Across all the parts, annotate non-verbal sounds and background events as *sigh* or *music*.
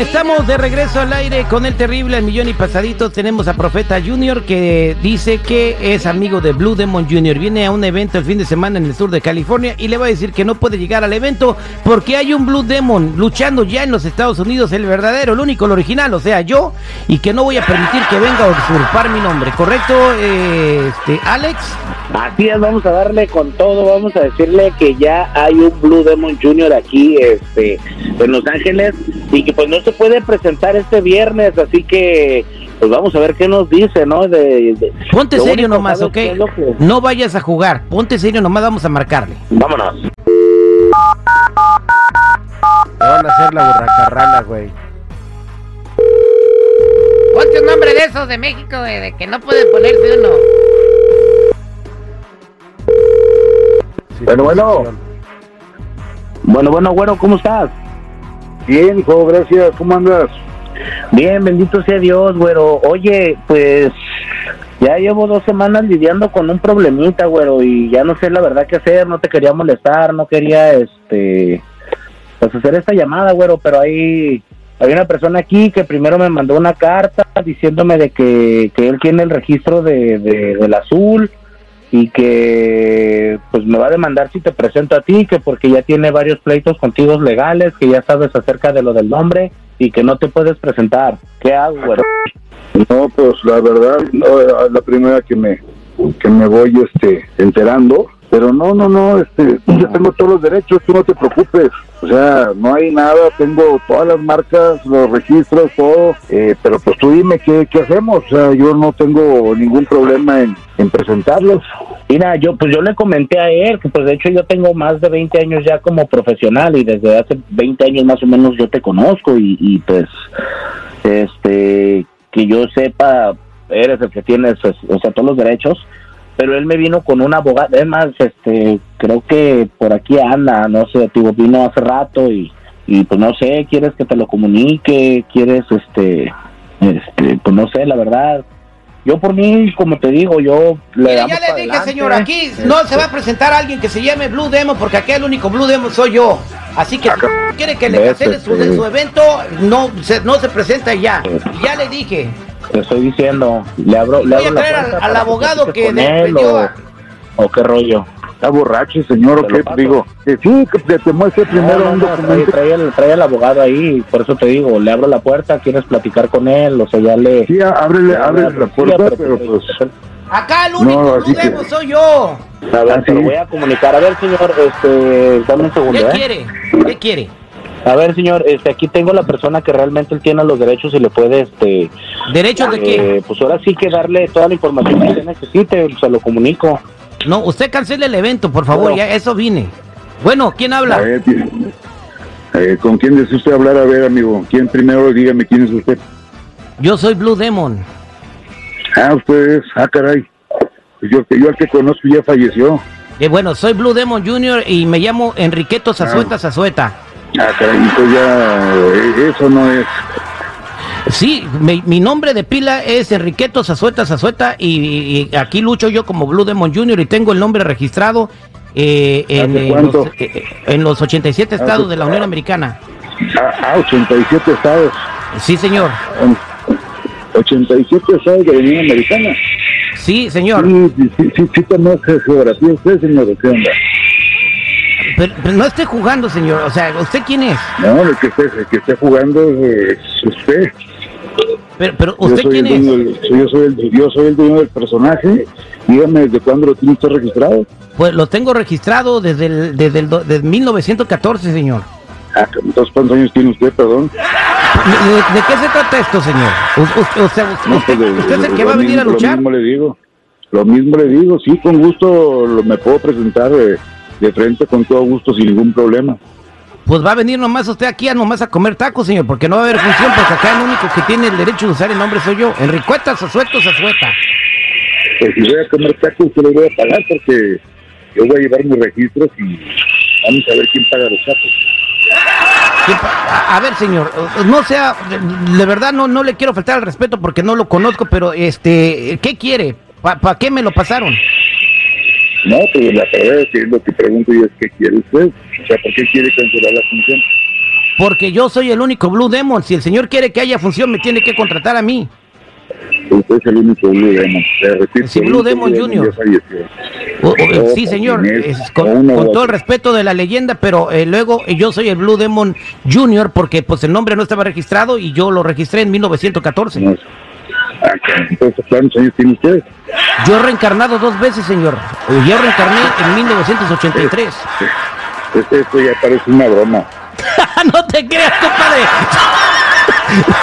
Estamos de regreso al aire con el terrible al millón y pasadito. Tenemos a Profeta Junior que dice que es amigo de Blue Demon Junior. Viene a un evento el fin de semana en el sur de California y le va a decir que no puede llegar al evento porque hay un Blue Demon luchando ya en los Estados Unidos, el verdadero, el único, el original, o sea, yo, y que no voy a permitir que venga a usurpar mi nombre. ¿Correcto, eh, este, Alex? Así es, vamos a darle con todo, vamos a decirle que ya hay un Blue Demon Junior aquí este, en Los Ángeles y que pues no se puede presentar este viernes, así que pues vamos a ver qué nos dice, ¿no? De, de- Ponte serio nomás, ¿sabes ¿ok? que- No vayas a jugar. Ponte serio nomás, vamos a marcarle. Vámonos. Te van a hacer la burracarrana, güey. Ponte un nombre de esos de México, güey, de que no puede ponerse uno. Sí, Bueno, bueno. Bueno, bueno, bueno, ¿cómo estás? Bien, hijo, gracias. ¿Cómo andas? Bien, bendito sea Dios, güero. Oye, pues ya llevo dos semanas lidiando con un problemita, güero, y ya no sé la verdad qué hacer, no te quería molestar, no quería, este, pues hacer esta llamada, güero, pero hay, hay una persona aquí que primero me mandó una carta diciéndome de que, que él tiene el registro de, de- del azul y que pues me va a demandar si te presento a ti, que porque ya tiene varios pleitos contigo legales, que ya sabes acerca de lo del nombre y que no te puedes presentar. ¿Qué hago, güero? No, pues la verdad, no, es la primera que me que me voy este enterando, pero no, no, no, este, *clears throat* yo tengo todos los derechos, tú no te preocupes, o sea, no hay nada, tengo todas las marcas, los registros, todo, eh, pero pues tú dime qué, qué hacemos, o sea, yo no tengo ningún problema en, en presentarlos. Mira, yo pues yo le comenté a él que pues de hecho yo tengo más de 20 años ya como profesional y desde hace 20 años más o menos yo te conozco y, y pues este que yo sepa eres el que tienes pues, o sea todos los derechos pero él me vino con un abogado es más este creo que por aquí anda no sé digo vino hace rato y y pues no sé quieres que te lo comunique quieres este este pues no sé la verdad yo por mí como te digo yo le damos ya le dije, señor, aquí no se va a presentar alguien que se llame Blue Demon, porque aquí el único Blue Demon soy yo. Así que si quiere que le cancele su, este- su evento, no se, no se presenta ya. Ya le dije. Te estoy diciendo le abro le abro la traer al, puerta al abogado que prendió o, a- o qué rollo ¿Está borracho, señor, o qué? Digo, que sí, que te, te muestre primero No, no, un no, trae, trae el, trae al abogado ahí, por eso te digo, le abro la puerta, quieres platicar con él, o sea, ya le... Sí, ábrele, ábrele le- la puerta, pero te- pues... Acá el No, único así Blue que- Demon soy yo. A ver, Ah, te lo voy a comunicar. A ver, señor, este, dame un segundo, ¿Qué ¿eh? quiere? ¿Qué quiere? A ver, señor, este, aquí tengo la persona que realmente él tiene los derechos y le puede, este... ¿Derechos de qué? eh, pues ahora sí que darle toda la información que usted necesite, se lo comunico. No, usted cancele el evento, por favor, No. ya eso vine. Bueno, ¿quién A habla? ver, eh, ¿con quién desea usted hablar? A ver, amigo, ¿quién primero? Dígame quién es usted. Yo soy Blue Demon. Ah, usted es, ah, caray. Pues Yo, yo al que conozco ya falleció. Eh, bueno, soy Blue Demon Jr. y me llamo Enriqueto Zazueta Zazueta. Ah, entonces ya, eh, eso no es. Sí, mi, mi nombre de pila es Enriqueto Zazueta Zazueta y, y aquí lucho yo como Blue Demon Jr. y tengo el nombre registrado eh, en, ¿Hace eh, los, eh, en los 87 estados ¿Hace- de la Unión Americana. Ah, ah, 87 estados. Sí, señor. 87 estados de la Unión Americana. Sí, señor. Sí, sí, sí, sí, sí conoce geografía usted, señor, ¿o ¿qué onda? Pero, pero no esté jugando, señor. O sea, ¿usted quién es? No, el que esté, el que esté jugando es usted. Pero, pero ¿usted quién es? del, yo, soy el, yo soy el dueño del personaje. Dígame, ¿desde cuándo lo tiene usted registrado? Pues lo tengo registrado desde el, desde el desde 1914, señor. Ah, entonces, ¿cuántos años tiene usted, perdón? ¿De, qué se trata esto, señor? U- u- usted, No, usted- pues, de- usted es el que va a venir a mismo- luchar? Lo mismo le digo. Lo mismo le digo, sí, con gusto lo, me puedo presentar de, de frente, con todo gusto, sin ningún problema. Pues va a venir nomás usted aquí a nomás a comer tacos, señor, porque no va a haber función, porque acá el único que tiene el derecho de usar el nombre soy yo. Enricueta, Zazueto, Zazueta. pues si voy a comer tacos, yo los voy a pagar porque yo voy a llevar mis registros y vamos a ver quién paga los tacos. ¿Qué pa- A ver, señor, no sea, de- de verdad no, no le quiero faltar al respeto porque no lo conozco, pero este, ¿qué quiere? ¿Para qué me lo pasaron? No, pues la verdad es que lo que pregunto yo es qué quiere usted. O sea, ¿por qué quiere cancelar la función? Porque yo soy el único Blue Demon. Si el señor quiere que haya función, me tiene que contratar a mí. Usted es el único Blue Demon. Le repito, Sí, Blue Demon Junior. O- o- sí, señor, es con, todo el respeto de la leyenda, pero eh, luego eh, yo soy el Blue Demon Junior porque pues el nombre no estaba registrado y yo lo registré en 1914. No. Ah, Entonces, ¿cuántos años tiene usted? Yo he reencarnado dos veces, señor. Eh, Yo reencarné en 1983. Este, esto ya parece una broma. *laughs* no te creas, compadre.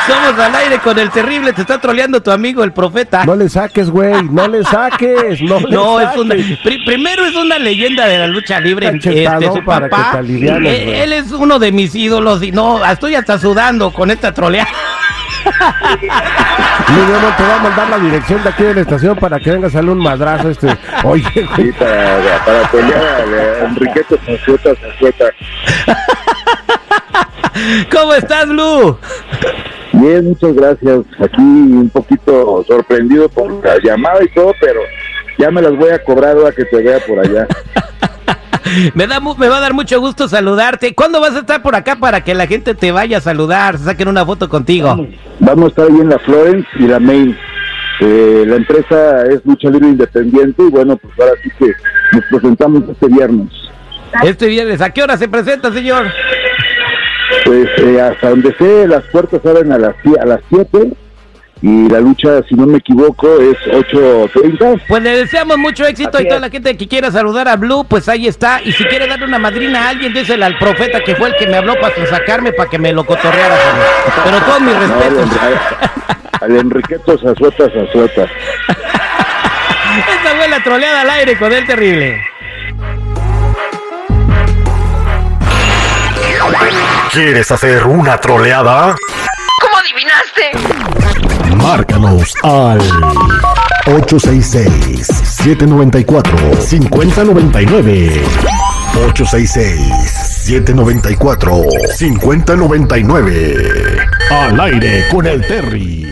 Somos al aire con el terrible, te está troleando tu amigo el profeta. No le saques, güey, no le saques, no le *laughs* No, es una, pri- primero es una leyenda de la lucha libre. Este, su para que papá, te alivianes, güey. él es uno de mis ídolos y no, estoy hasta sudando con esta troleada. Demon te va a mandar la dirección de aquí de la estación para que vengas a darle un madrazo este. Oye, Sí, para, para pelear a Enriqueta Sanzueta, Sanzueta. ¿Cómo estás, Blue? Bien, muchas gracias. Aquí un poquito sorprendido por la llamada y todo, pero ya me las voy a cobrar ahora que te vea por allá. Me, da, me va a dar mucho gusto saludarte. ¿Cuándo vas a estar por acá para que la gente te vaya a saludar, se saquen una foto contigo? Vamos a estar ahí en la Florence y la Main. Eh, la empresa es lucha libre independiente y bueno, pues ahora sí que nos presentamos este viernes. Este viernes, ¿a qué hora se presenta, señor? Pues eh, hasta donde sé, las puertas abren a las, a las 7 y la lucha, si no me equivoco, es 8.30. Pues le deseamos mucho éxito Así y toda es. la gente que quiera saludar a Blue, pues ahí está. Y si quiere darle una madrina a alguien, désela al profeta que fue el que me habló para sacarme para que me lo cotorreara. señor. Pero todos mis *laughs* No, al, respetos. Enri- al Enriqueto Sanzueta, Sanzueta. *laughs* Esta fue la troleada al aire con el terrible. ¿Quieres hacer una troleada? ¿Cómo adivinaste? Márcanos al 866-794-5099. 866-794-5099. Al aire con el Terry.